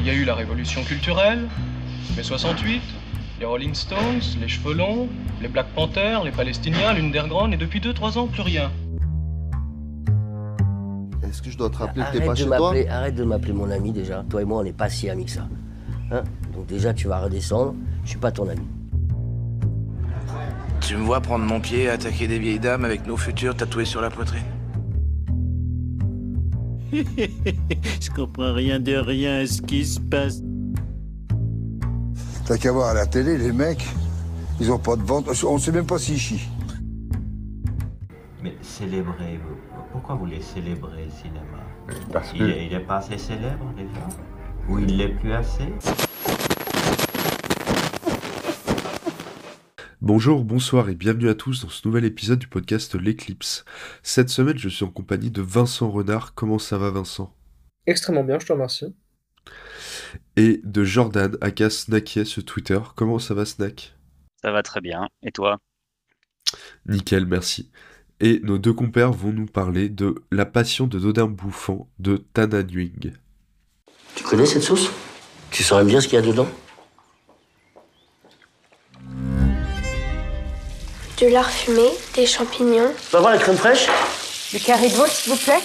Il y a eu la révolution culturelle, mai 68, les Rolling Stones, les cheveux longs, les Black Panthers, les Palestiniens, l'Underground, et depuis 2-3 ans, plus rien. Est-ce que je dois te rappeler que t'es Arrête pas de chez toi m'appeler, arrête de m'appeler mon ami déjà. Toi et moi, on n'est pas si amis que ça. Hein Donc déjà, tu vas redescendre. Je suis pas ton ami. Tu me vois prendre mon pied et attaquer des vieilles dames avec nos futurs tatoués sur la poitrine? Je comprends rien de rien à ce qui se passe. T'as qu'à voir à la télé, les mecs, ils ont pas de ventre. On sait même pas s'ils chient. Mais célébrer, vous- pourquoi vous voulez célébrer le cinéma? Parce il, est, il est pas assez célèbre déjà? Ou il l'est plus assez? Bonjour, bonsoir et bienvenue à tous dans ce nouvel épisode du podcast L'éclipse. Cette semaine, je suis en compagnie de Vincent Renard. Comment ça va, Vincent? Extrêmement bien, je te remercie. Et de Jordan, aka Snacky sur Twitter. Comment ça va, Snack? Ça va très bien. Et toi? Nickel, merci. Et nos deux compères vont nous parler de La Passion de Dodin Bouffant de Tana Nguyen. Tu connais cette sauce? Tu saurais dire ce qu'il y a dedans? De lard fumé, des champignons, Tu vas voir la crème fraîche Le carré de veau, s'il vous plaît.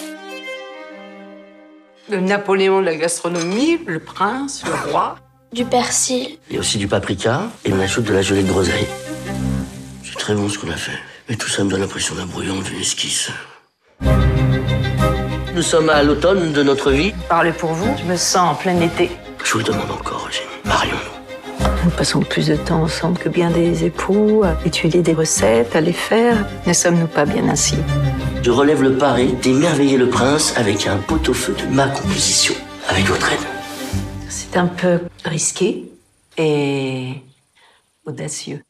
Le Napoléon de la gastronomie, le prince, le roi. du persil, Il y a aussi du paprika et on ajoute de la gelée de groseille. C'est très bon ce qu'on a fait. Mais tout ça me donne l'impression d'un brouillon d'une esquisse. Nous sommes à l'automne de notre vie. Parlez pour vous, je me sens en plein été. Je vous le demande encore, Eugénie. Marions-nous. Nous passons plus de temps ensemble que bien des époux, à étudier des recettes, à les faire. Ne sommes-nous pas bien ainsi? Je relève le pari d'émerveiller le prince avec un pot-au-feu de ma composition. Avec votre aide. C'est un peu risqué et audacieux.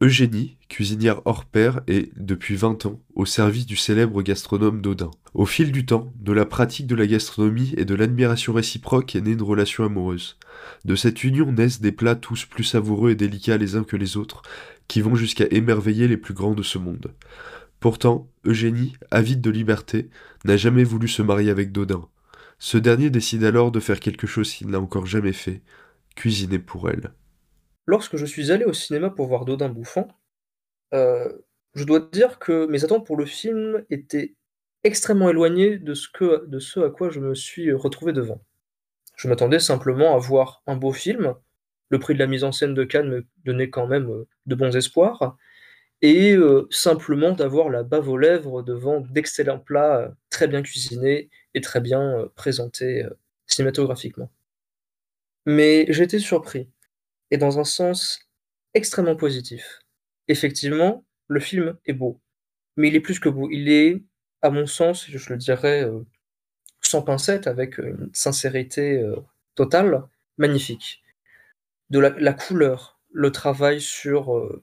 Eugénie, cuisinière hors pair, est, depuis 20 ans, au service du célèbre gastronome Dodin. Au fil du temps, de la pratique de la gastronomie et de l'admiration réciproque est née une relation amoureuse. De cette union naissent des plats tous plus savoureux et délicats les uns que les autres, qui vont jusqu'à émerveiller les plus grands de ce monde. Pourtant, Eugénie, avide de liberté, n'a jamais voulu se marier avec Dodin. Ce dernier décide alors de faire quelque chose qu'il n'a encore jamais fait, cuisiner pour elle. Lorsque je suis allé au cinéma pour voir Dodin bouffant, euh, je dois dire que mes attentes pour le film étaient extrêmement éloignées de ce, à quoi je me suis retrouvé devant. Je m'attendais simplement à voir un beau film, le prix de la mise en scène de Cannes me donnait quand même euh, de bons espoirs, et euh, simplement d'avoir la bave aux lèvres devant d'excellents plats très bien cuisinés et très bien présentés cinématographiquement. Mais été surpris et dans un sens extrêmement positif. Effectivement, le film est beau, mais il est plus que beau. Il est, à mon sens, je le dirais euh, sans pincette, avec une sincérité euh, totale, magnifique. De la, couleur, le travail sur euh,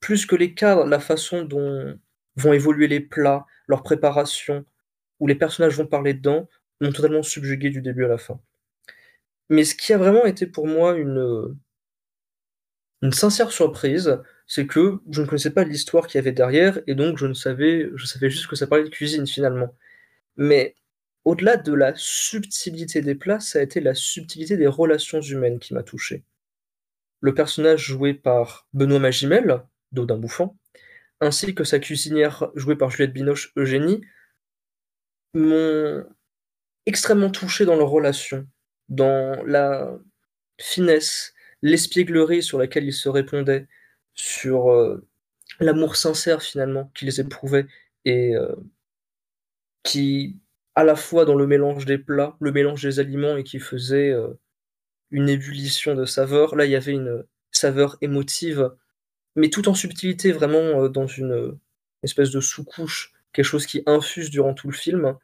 plus que les cadres, la façon dont vont évoluer les plats, leur préparation, où les personnages vont parler dedans, m'ont totalement subjugué du début à la fin. Mais ce qui a vraiment été pour moi une, une sincère surprise, c'est que je ne connaissais pas l'histoire qu'il y avait derrière, et donc je ne savais, juste que ça parlait de cuisine finalement. Mais au-delà de la subtilité des plats, ça a été la subtilité des relations humaines qui m'a touché. Le personnage joué par Benoît Magimel, Dodin Bouffant, ainsi que sa cuisinière jouée par Juliette Binoche, Eugénie, m'ont extrêmement touché dans leurs relations, dans la finesse, l'espièglerie sur laquelle ils se répondaient, sur euh, l'amour sincère finalement qu'ils éprouvaient et euh, qui, à la fois dans le mélange des plats, le mélange des aliments et qui faisait euh, une ébullition de saveurs, là il y avait une saveur émotive, mais tout en subtilité, vraiment dans une espèce de sous-couche, quelque chose qui infuse durant tout le film.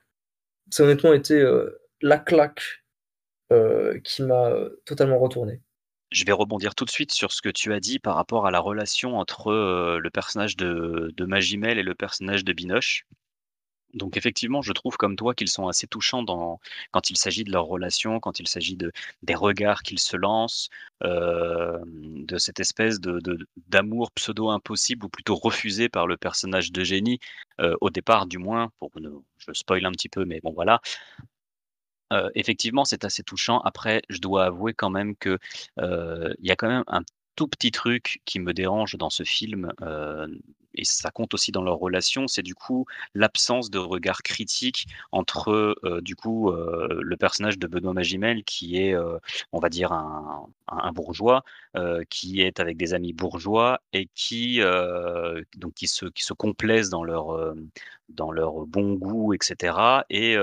Ça honnêtement euh, la claque qui m'a totalement retourné. Je vais rebondir tout de suite sur ce que tu as dit par rapport à la relation entre le personnage de, de Magimel et le personnage de Binoche. Donc effectivement, je trouve comme toi qu'ils sont assez touchants quand il s'agit de leur relation, quand il s'agit de, des regards qu'ils se lancent, de cette espèce d'amour pseudo-impossible ou plutôt refusé par le personnage de génie, au départ du moins, pour ne, je spoil un petit peu, mais bon voilà. Effectivement, c'est assez touchant. Après, je dois avouer quand même que, il y a quand même un tout petit truc qui me dérange dans ce film, et ça compte aussi dans leur relation, c'est du coup l'absence de regard critique entre, du coup, le personnage de Benoît Magimel qui est, on va dire un bourgeois, qui est avec des amis bourgeois et qui, donc qui se qui se complaisent dans leur, dans leur bon goût et cetera et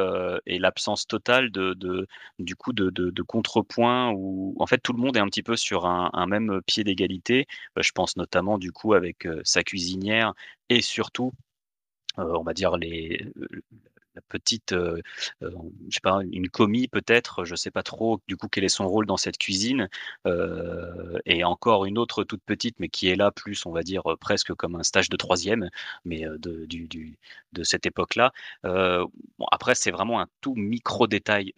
l'absence totale de de du coup de contrepoint où en fait tout le monde est un petit peu sur un même pied d'égalité. Heu, je pense notamment du coup avec, sa cuisinière et surtout, on va dire les petite, sais pas, une commis peut-être, je sais pas trop du coup quel est son rôle dans cette cuisine, et encore une autre toute petite, mais qui est là plus on va dire, presque comme un stage de troisième, mais de du du de cette époque-là. Bon après c'est vraiment un tout micro détail,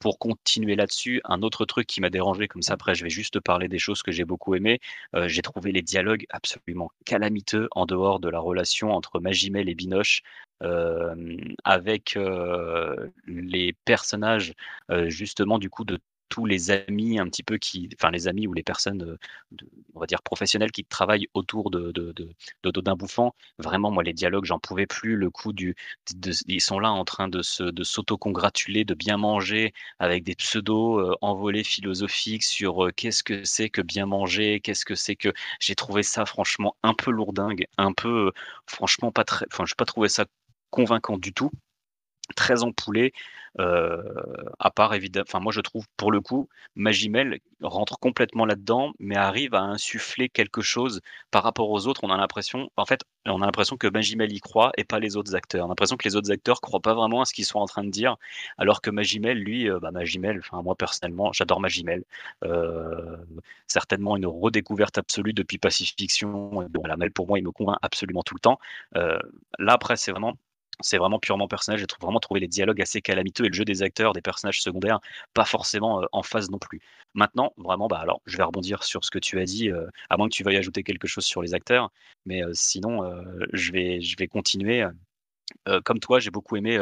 pour continuer là-dessus, un autre truc qui m'a dérangé comme ça après je vais juste parler des choses que j'ai beaucoup aimées, heu, j'ai trouvé les dialogues absolument calamiteux en dehors de la relation entre Magimel et Binoche hem, avec, heu, les personnages, justement du coup de tous les amis un petit peu qui enfin les amis ou les personnes, de on va dire professionnelles qui travaillent autour de de Dodin Bouffant. Vraiment moi les dialogues j'en pouvais plus, le coup du ils sont là en train de se de s'auto-congratuler, de bien manger avec des pseudos, heu, envolées philosophiques sur, heu, qu'est-ce que c'est que bien manger? Qu'est-ce que c'est que j'ai trouvé ça franchement un peu lourdingue, un peu, franchement pas très enfin j'ai pas trouvé ça convaincant du tout, très ampoulé, heu, à part évidem enfin moi je trouve pour le coup, Magimel rentre complètement là-dedans, mais arrive à insuffler quelque chose par rapport aux autres. On a l'impression en fait, on a l'impression que Magimel y croit et pas les autres acteurs. On a l'impression que les autres acteurs croient pas vraiment à ce qu'ils sont en train de dire, alors que Magimel lui, heu, bah, Magimel, enfin moi personnellement j'adore Magimel, heu, certainement une redécouverte absolue depuis Pacific Fiction et bon la Mel pour moi il me convainc absolument tout le temps. Heu, là après c'est vraiment c'est vraiment purement personnel. J'ai vraiment trouvé les dialogues assez calamiteux et le jeu des acteurs, des personnages secondaires, pas forcément, heu, en phase non plus. Maintenant, vraiment, bah, alors je vais rebondir sur ce que tu as dit, heu, à moins que tu veuilles ajouter quelque chose sur les acteurs, mais heu, sinon, je vais continuer, comme toi, j'ai beaucoup aimé,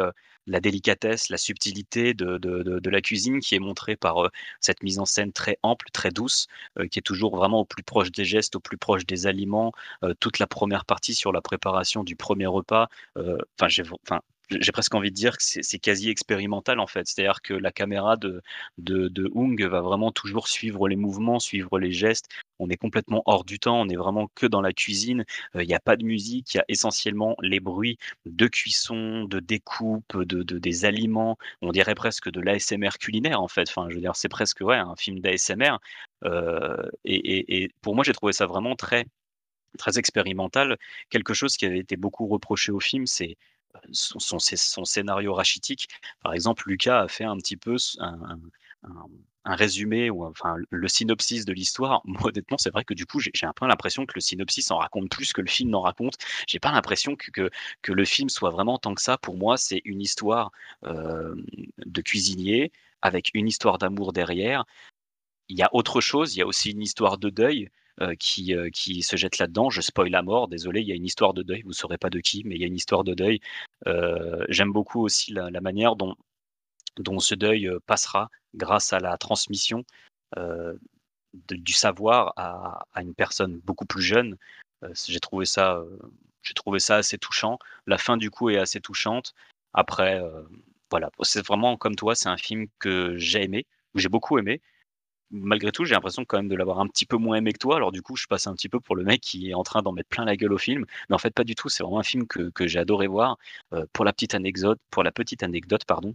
la délicatesse, la subtilité de la cuisine qui est montrée par, cette mise en scène très ample, très douce, qui est toujours vraiment au plus proche des gestes, au plus proche des aliments. Toute la première partie sur la préparation du premier repas, enfin j'ai presque envie de dire que c'est quasi expérimental, en fait. C'est-à-dire que la caméra de de de Hung va vraiment toujours suivre les mouvements, suivre les gestes. On est complètement hors du temps, on est vraiment que dans la cuisine. Heu, il y a pas de musique, il y a essentiellement les bruits de cuisson, de découpe, de de des aliments. On dirait presque de l'ASMR culinaire, en fait. Enfin, je veux dire, c'est presque, ouais, un film d'ASMR, heu et et et pour moi, j'ai trouvé ça vraiment très très expérimental. Quelque chose qui avait été beaucoup reproché au film, c'est, son son scé son scénario rachitique. Par exemple, Lucas a fait un petit peu un résumé ou enfin le synopsis de l'histoire. Moi, honnêtement, c'est vrai que du coup, j'ai un peu l'impression que le synopsis en raconte plus que le film n'en raconte. J'ai pas l'impression que que le film soit vraiment tant que ça. Pour moi, c'est une histoire, hem, de cuisinier avec une histoire d'amour derrière. Il y a autre chose, il y a aussi une histoire de deuil, qui, heu, qui se jette là-dedans. Je spoil à mort, désolé, il y a une histoire de deuil, vous saurez pas de qui, mais il y a une histoire de deuil. Heu, j'aime beaucoup aussi la la manière dont dont ce deuil, passera grâce à la transmission, du savoir à à une personne beaucoup plus jeune. J'ai trouvé ça, j'ai trouvé ça assez touchant. La fin du coup est assez touchante. Après, voilà, c'est vraiment comme toi, c'est un film que j'ai aimé, j'ai beaucoup aimé, Malgré tout, j'ai l'impression quand même de l'avoir un petit peu moins aimé que toi. Alors du coup, je passe un petit peu pour le mec qui est en train d'en mettre plein la gueule au film, mais en fait pas du tout. C'est vraiment un film que j'ai adoré voir. Heu, pour la petite anecdote pour la petite anecdote, pardon,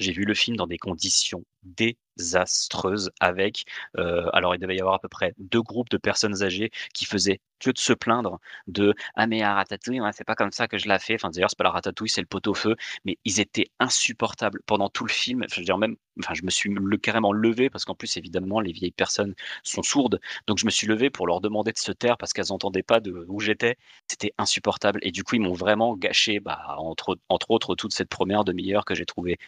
j'ai vu le film dans des conditions désastreuses avec, heu, alors il devait y avoir à peu près 2 groupes de personnes âgées qui faisaient que de se plaindre de: «Ah mais à ratatouille, c'est pas comme ça que je la fais». Enfin d'ailleurs c'est pas la ratatouille, c'est le pot-au-feu, mais ils étaient insupportables pendant tout le film. Je même enfin je me suis carrément levé parce qu'en plus évidemment les vieilles personnes sont sourdes, donc je me suis levé pour leur demander de se taire parce qu'elles entendaient pas de où j'étais. C'était insupportable et du coup ils m'ont vraiment gâché, bah, entre entre autres toute cette première demi-heure que j'ai trouvée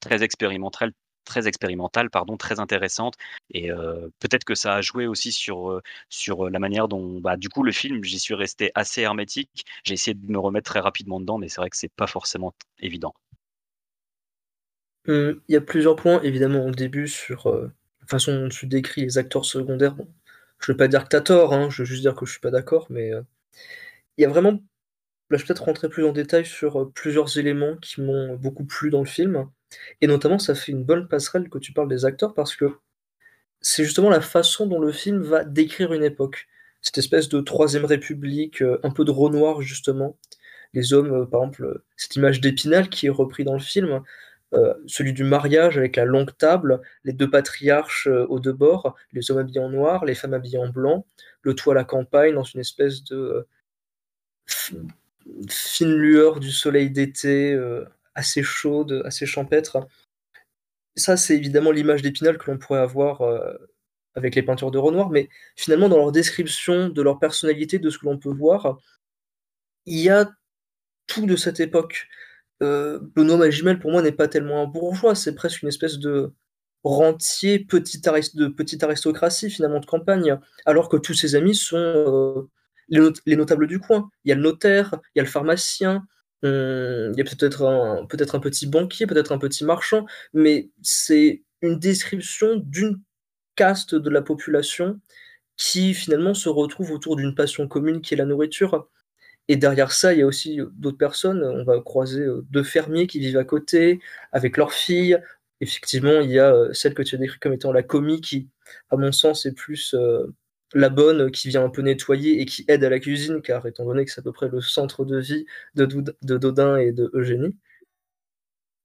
Très expérimentale très expérimentale, pardon, très intéressante et heu, peut-être que ça a joué aussi sur, heu, sur, la manière dont, bah, du coup, le film, j'y suis resté assez hermétique. J'ai essayé de me remettre très rapidement dedans, mais c'est vrai que c'est pas forcément évident. Mmh, il y a plusieurs points, évidemment, au début sur, la façon dont tu décris les acteurs secondaires. Je veux pas dire que tu as tort, hein, je veux juste dire que je suis pas d'accord, mais, il y a vraiment je vais peut-être rentrer plus en détail sur, plusieurs éléments qui m'ont beaucoup plu dans le film et notamment ça fait une bonne passerelle que tu parles des acteurs parce que c'est justement la façon dont le film va décrire une époque. Cette espèce de troisième république, heu, un peu de Renoir justement. Les hommes, heu, par exemple, heu, cette image d'Épinal qui est repris dans le film, celui du mariage avec la longue table, les 2 patriarches, aux 2 bords, les hommes habillés en noir, les femmes habillées en blanc, le tout à la campagne dans une espèce de, fine lueur du soleil d'été, assez chaude, assez champêtre. Ça, c'est évidemment l'image d'Épinal que l'on pourrait avoir, heu, avec les peintures de Renoir, mais finalement dans leur description de leur personnalité, de ce que l'on peut voir, il y a tout de cette époque. Heu, Benoît Magimel pour moi n'est pas tellement un bourgeois, c'est presque une espèce de rentier, petit de petite aristocratie finalement de campagne, alors que tous ses amis sont, not les notables du coin. Il y a le notaire, il y a le pharmacien, heu, il y a peut-être un peut-être un petit banquier, peut-être un petit marchand, mais c'est une description d'une caste de la population qui finalement se retrouve autour d'une passion commune qui est la nourriture et derrière ça, il y a aussi, d'autres personnes. On va croiser, heu, 2 fermiers qui vivent à côté avec leurs filles. Effectivement, il y a, heu, celle que tu as décrite comme étant la commis qui, à mon sens, est plus, heu, la bonne qui vient un peu nettoyer et qui aide à la cuisine car étant donné que c'est à peu près le centre de vie de de Dodin et d'Eugénie.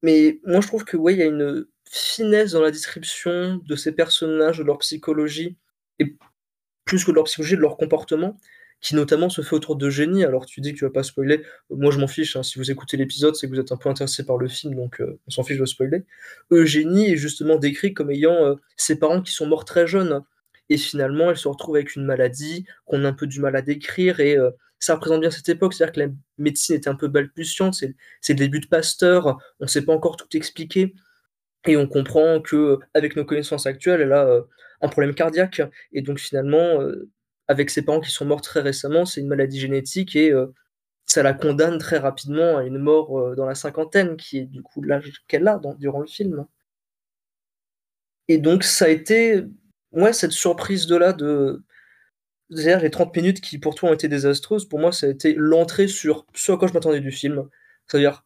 Mais moi je trouve que, ouais, il y a une finesse dans la description de ces personnages, de leur psychologie et plus que de leur psychologie, de leur comportement qui notamment se fait autour d'Eugénie. Alors tu dis que tu vas pas spoiler, moi je m'en fiche, hein, si vous écoutez l'épisode, c'est que vous êtes un peu intéressé par le film, donc heu, on s'en fiche de spoiler. Eugénie est justement décrit comme ayant, heu, ses parents qui sont morts très jeunes et finalement elle se retrouve avec une maladie qu'on a un peu du mal à décrire et heu, ça représente bien cette époque. C'est-à-dire que la médecine était un peu balbutiante, c'est le début de Pasteur, on sait pas encore tout expliquer et on comprend qu'avec nos connaissances actuelles, elle a, heu, un problème cardiaque et donc finalement, avec ses parents qui sont morts très récemment, c'est une maladie génétique et ça la condamne très rapidement à une mort, dans la cinquantaine qui est du coup l'âge qu'elle a durant le film. Et donc ça a été, ouais, cette surprise de là de c'est-à-dire les 30 minutes qui pour toi ont été désastreuses, pour moi ça a été l'entrée sur ce à quoi je m'attendais du film. C'est-à-dire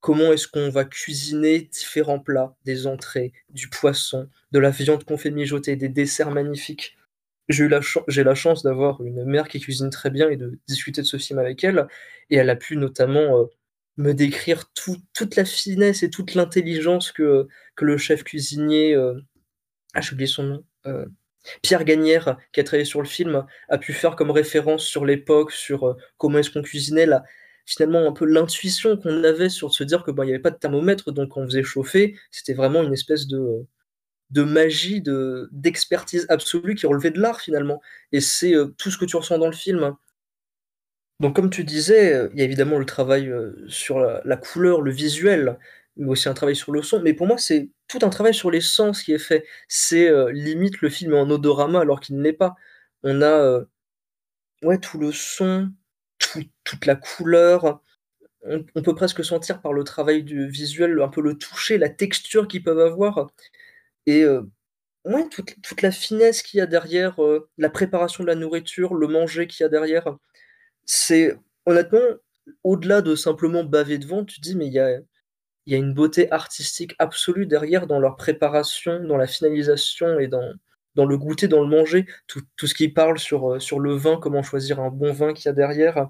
comment est-ce qu'on va cuisiner différents plats, des entrées, du poisson, de la viande qu'on fait mijoter, des desserts magnifiques. J'ai eu la chance d'avoir une mère qui cuisine très bien et de discuter de ce film avec elle et elle a pu notamment, heu, me décrire tout toute la finesse et toute l'intelligence que que le chef cuisinier, heu, ah j'ai oublié son nom, Pierre Gagnère, qui a travaillé sur le film, a pu faire comme référence sur l'époque, sur, heu, comment est-ce qu'on cuisinait, finalement un peu l'intuition qu'on avait sur se dire que, ben, il y avait pas de thermomètre donc on faisait chauffer. C'était vraiment une espèce de, de magie, de d'expertise absolue qui relevait de l'art finalement et c'est, tout ce que tu ressens dans le film. Donc comme tu disais, il y a évidemment le travail, sur la couleur, le visuel, mais aussi un travail sur le son. Mais pour moi, c'est tout un travail sur les sens qui est fait. C'est, heu, limite le film est en odorama alors qu'il ne l'est pas. On a, heu, ouais, tout le son, tout toute la couleur. On peut presque sentir par le travail du visuel, un peu le toucher, la texture qu'ils peuvent avoir et heu, ouais, toute toute la finesse qu'il y a derrière, la préparation de la nourriture, le manger qu'il y a derrière. C'est honnêtement, au-delà de simplement baver devant, tu te dis: «Mais il y a il y a une beauté artistique absolue derrière dans leur préparation, dans la finalisation et dans dans le goûter, dans le manger». Tout tout ce qu'ils parlent sur, heu, sur le vin, comment choisir un bon vin qu'il y a derrière.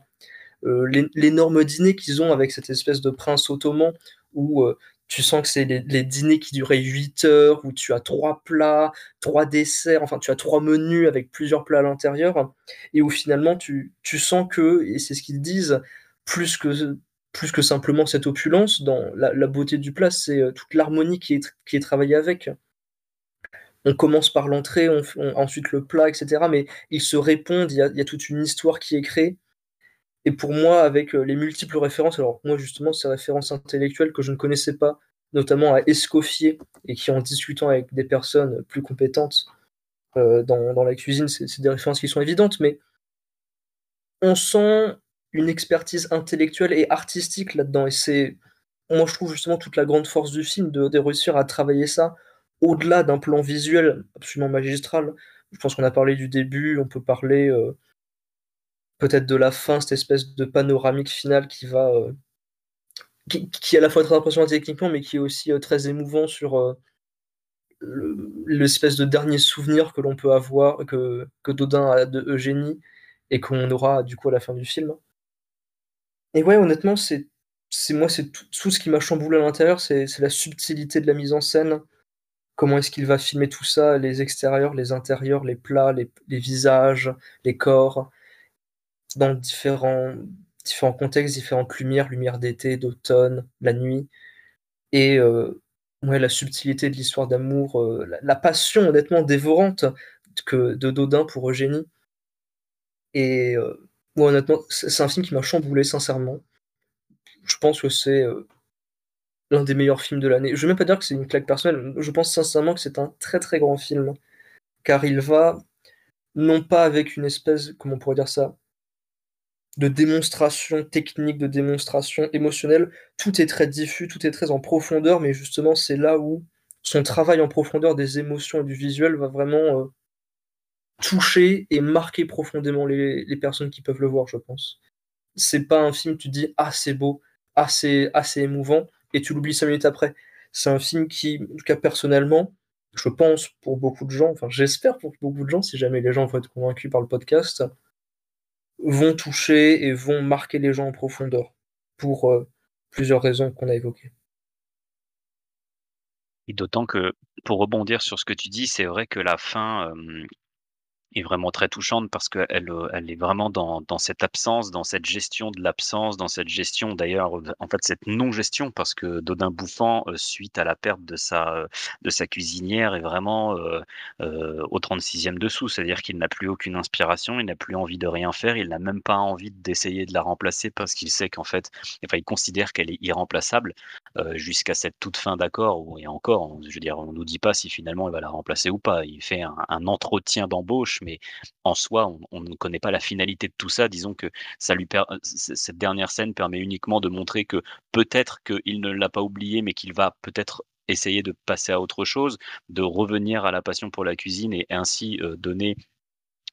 L'é l'énorme dîner qu'ils ont avec cette espèce de prince ottoman où, heu, tu sens que c'est les les dîners qui duraient 8 heures, où tu as 3 plats, 3 desserts, enfin tu as 3 menus avec plusieurs plats à l'intérieur et où finalement tu tu sens que et c'est ce qu'ils disent, plus que plus que simplement cette opulence dans la beauté du plat, c'est, heu, toute l'harmonie qui est qui est travaillée avec. On commence par l'entrée, on ensuite le plat et cetera, mais ils se répondent, il y a toute une histoire qui est créée et pour moi, avec, heu, les multiples références alors moi justement ces références intellectuelles que je ne connaissais pas, notamment à Escoffier et qui en discutant avec des personnes plus compétentes, heu, dans dans la cuisine, c'est des références qui sont évidentes, mais on sent une expertise intellectuelle et artistique là-dedans et c'est moi je trouve justement toute la grande force du film de réussir à travailler ça au-delà d'un plan visuel absolument magistral. Je pense qu'on a parlé du début, on peut parler, heu peut-être de la fin, cette espèce de panoramique finale qui va, heu, qui est à la fois très impressionnant techniquement, mais qui est aussi, heu, très émouvant sur, l'espèce de dernier souvenir que l'on peut avoir que que Dodin a de Eugénie et qu'on aura du coup à la fin du film. Et ouais, honnêtement, c'est moi, c'est tout ce qui m'a chamboulé à l'intérieur, c'est la subtilité de la mise en scène. Comment est-ce qu'il va filmer tout ça, les extérieurs, les intérieurs, les plats, les visages, les corps, dans différents différents contextes, différentes lumières, lumière d'été, d'automne, la nuit et heu, ouais, la subtilité de l'histoire d'amour, heu, la passion honnêtement dévorante que de Dodin pour Eugénie et heu, ouais, honnêtement, c'est un film qui m'a chamboulé sincèrement. Je pense que c'est, heu, l'un des meilleurs films de l'année. Je vais même pas dire que c'est une claque personnelle, je pense sincèrement que c'est un très, très grand film, car il va non pas avec une espèce, comment on pourrait dire ça? De démonstration technique, de démonstration émotionnelle. Tout est très diffus, tout est très en profondeur, mais justement, c'est là où son travail en profondeur des émotions et du visuel va vraiment, heu, toucher et marquer profondément les personnes qui peuvent le voir, je pense. C'est pas un film, tu dis: «Ah c'est beau, ah c'est ah émouvant» et tu l'oublies 5 minutes après. C'est un film qui, en tout cas personnellement, je pense pour beaucoup de gens, enfin j'espère pour beaucoup de gens, si jamais les gens vont être convaincus par le podcast, vont toucher et vont marquer les gens en profondeur pour, heu, plusieurs raisons qu'on a évoquées. Et d'autant que, pour rebondir sur ce que tu dis, c'est vrai que la fin, hem, est vraiment très touchante parce qu'elle, heu, elle est vraiment dans dans cette absence, dans cette gestion de l'absence, dans cette gestion d'ailleurs, heu, en fait, cette non-gestion parce que Dodin bouffant, heu, suite à la perte de sa, de sa cuisinière est vraiment, au 36e dessous. C'est-à-dire qu'il n'a plus aucune inspiration, il n'a plus envie de rien faire, il n'a même pas envie d'essayer de la remplacer parce qu'il sait qu'en fait enfin, il considère qu'elle est irremplaçable, jusqu'à cette toute fin d'accord et encore, je veux dire, on nous dit pas si finalement il va la remplacer ou pas. Il fait un entretien d'embauche, mais en soi, on ne connaît pas la finalité de tout ça. Disons que c cette dernière scène permet uniquement de montrer que peut-être qu'il ne l'a pas oublié, mais qu'il va peut-être essayer de passer à autre chose, de revenir à la passion pour la cuisine et ainsi, heu, donner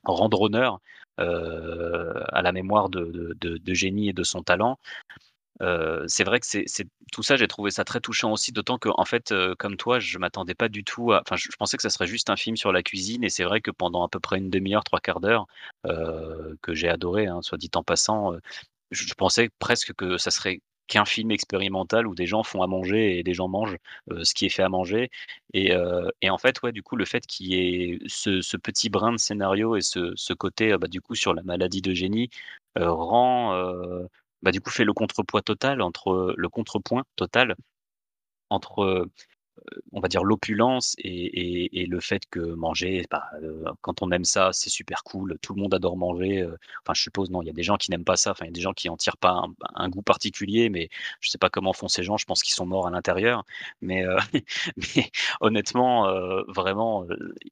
rendre honneur, heu, à la mémoire de de d'Eugénie et de son talent. C'est vrai que c'est tout ça, j'ai trouvé ça très touchant aussi, d'autant qu'en fait, heu, comme toi, je m'attendais pas du tout à enfin, je pensais que ça serait juste un film sur la cuisine et c'est vrai que pendant à peu près 1/2 heure, 3/4 d'heure, heu, que j'ai adoré, hein, soit dit en passant, je pensais presque que ça serait qu'un film expérimental où des gens font à manger et des gens mangent, ce qui est fait à manger et en fait, ouais, du coup, le fait qu'il y ait ce petit brin de scénario et ce ce côté, bah, du coup, sur la maladie d'Eugénie, heu, rend, bah, du coup, fait le contrepoids total entre le contrepoint total entre, heu, on va dire l'opulence et le fait que manger, bah, quand on aime ça, c'est super cool, tout le monde adore manger, enfin, je suppose, non, il y a des gens qui n'aiment pas ça, enfin, il y a des gens qui en tirent pas un goût particulier, mais je sais pas comment font ces gens, je pense qu'ils sont morts à l'intérieur, mais honnêtement, vraiment,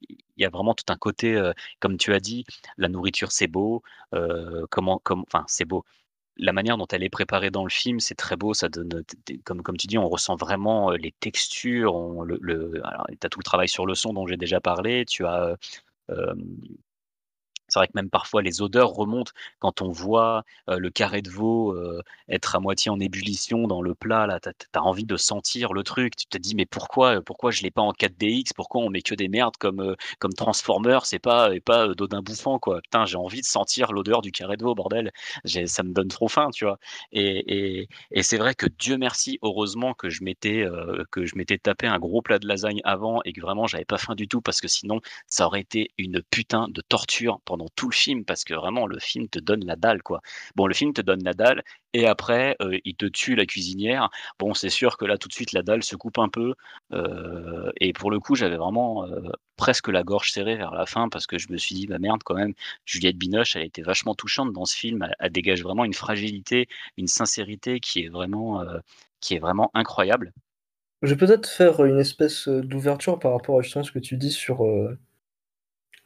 il y a vraiment tout un côté, comme tu as dit, la nourriture, c'est beau, comment comme enfin, c'est beau. La manière dont elle est préparée dans le film, c'est très beau, ça donne, comme tu dis, on ressent vraiment, les textures, on tout le travail sur le son dont j'ai déjà parlé, tu as, c'est vrai que même parfois les odeurs remontent quand on voit, le carré de veau, être à moitié en ébullition dans le plat là, tu as envie de sentir le truc. Tu te dis: «Mais pourquoi, pourquoi je l'ai pas en 4DX? Pourquoi on met que des merdes comme, heu, comme Transformers et pas et pas, Dodin bouffant quoi? Putain, j'ai envie de sentir l'odeur du carré de veau bordel!» ça me donne trop faim, tu vois? Et c'est vrai que Dieu merci, heureusement que je m'étais, que je m'étais tapé un gros plat de lasagne avant et que vraiment j'avais pas faim du tout parce que sinon ça aurait été une putain de torture pendant tout le film parce que vraiment le film te donne la dalle, quoi. Bon, le film te donne la dalle et après, heu, il te tue la cuisinière. Bon, c'est sûr que là, tout de suite, la dalle se coupe un peu, heu et pour le coup, j'avais vraiment, heu, presque la gorge serrée vers la fin parce que je me suis dit: «Bah, merde quand même, Juliette Binoche, elle était vachement touchante dans ce film, elle dégage vraiment une fragilité, une sincérité qui est vraiment, qui est vraiment incroyable». Je vais peut-être faire une espèce, d'ouverture par rapport à justement ce que tu dis sur,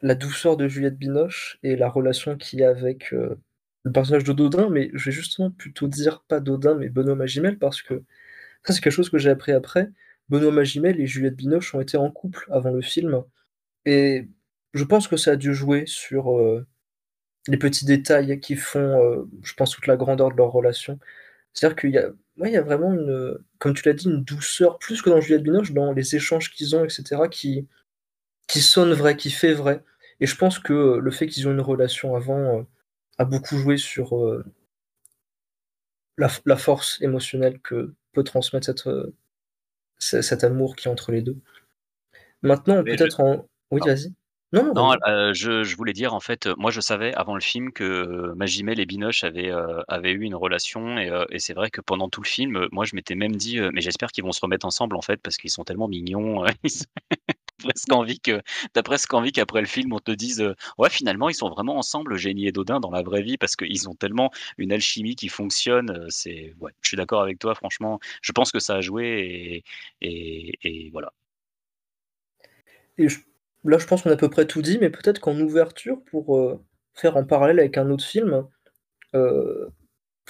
la douceur de Juliette Binoche et la relation qu'il y a avec, heu, le personnage de Dodin, mais je vais justement plutôt dire pas Dodin, mais Benoît Magimel parce que Ça, c'est quelque chose que j'ai appris après. Benoît Magimel et Juliette Binoche ont été en couple avant le film. Et je pense que ça a dû jouer sur euh, les petits détails qui font, euh, je pense, toute la grandeur de leur relation. C'est-à-dire qu'il y a, ouais, y a vraiment une, comme tu l'as dit, une douceur, plus que dans Juliette Binoche, dans les échanges qu'ils ont, etc., qui, qui sonne vrai, qui fait vrai. Et je pense que le fait qu'ils ont une relation avant euh, a beaucoup joué sur euh, la, la force émotionnelle que peut transmettre cette, euh, cet amour qui est entre les deux. Maintenant, peut-être en... Oui, vas-y. Non, non, euh, je, je voulais dire en fait, euh, moi je savais avant le film que euh, Magimel et Binoche avaient, euh, avaient eu une relation et, euh, et c'est vrai que pendant tout le film, euh, moi je m'étais même dit, euh, mais j'espère qu'ils vont se remettre ensemble en fait parce qu'ils sont tellement mignons. euh, ils sont- presque envie que t'as presque envie qu'après le film on te dise, euh, ouais finalement ils sont vraiment ensemble, Génie et Dodin dans la vraie vie parce qu'ils ont tellement une alchimie qui fonctionne. euh, C'est, ouais, je suis d'accord avec toi, franchement, je pense que ça a joué et, et, voilà. Et là, je pense qu'on a à peu près tout dit, mais peut-être qu'en ouverture, pour euh, faire en parallèle avec un autre film,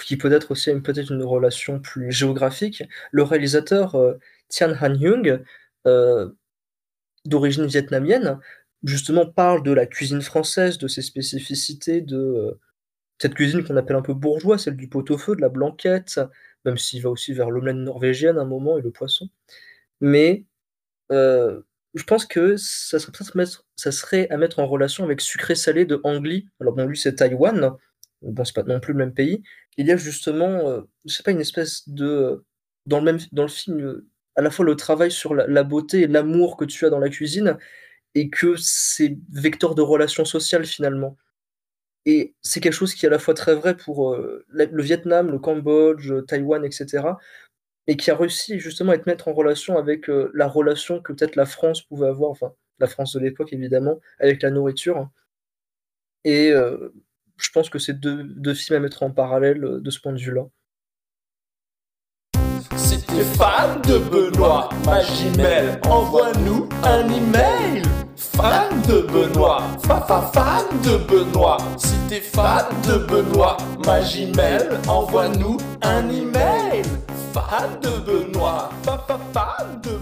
qui peut être aussi peut-être une relation plus géographique, le réalisateur Tian Han euh, d'origine vietnamienne, justement parle de la cuisine française, de ses spécificités, de euh, cette cuisine qu'on appelle un peu bourgeois, celle du pot-au-feu, de la blanquette, même s'il va aussi vers l'omelette norvégienne à un moment et le poisson. Mais euh, je pense que ça serait, à mettre en relation avec Sucré-Salé de Ang. Alors bon, lui c'est Taïwan, bon c'est pas non plus le même pays. Il y a justement, euh, je sais pas, une espèce de... Dans le, même, dans le film, euh, à la fois le travail sur la, beauté et l'amour que tu as dans la cuisine, et que c'est vecteur de relations sociales finalement. Et c'est quelque chose qui est à la fois très vrai pour euh, le Vietnam, le Cambodge, Taïwan, etc. Et qui a réussi justement à être mettre en relation avec euh, la relation que peut-être la France pouvait avoir, enfin la France de l'époque évidemment, avec la nourriture. Et euh, je pense que c'est deux, films à mettre en parallèle de ce point de vue-là. T'es fan de Benoît Magimel, envoie-nous un email. Fan de Benoît, fa fa fan de Benoît. Si t'es fan de Benoît Magimel, envoie-nous un email. Fan de Benoît, fa fa fan de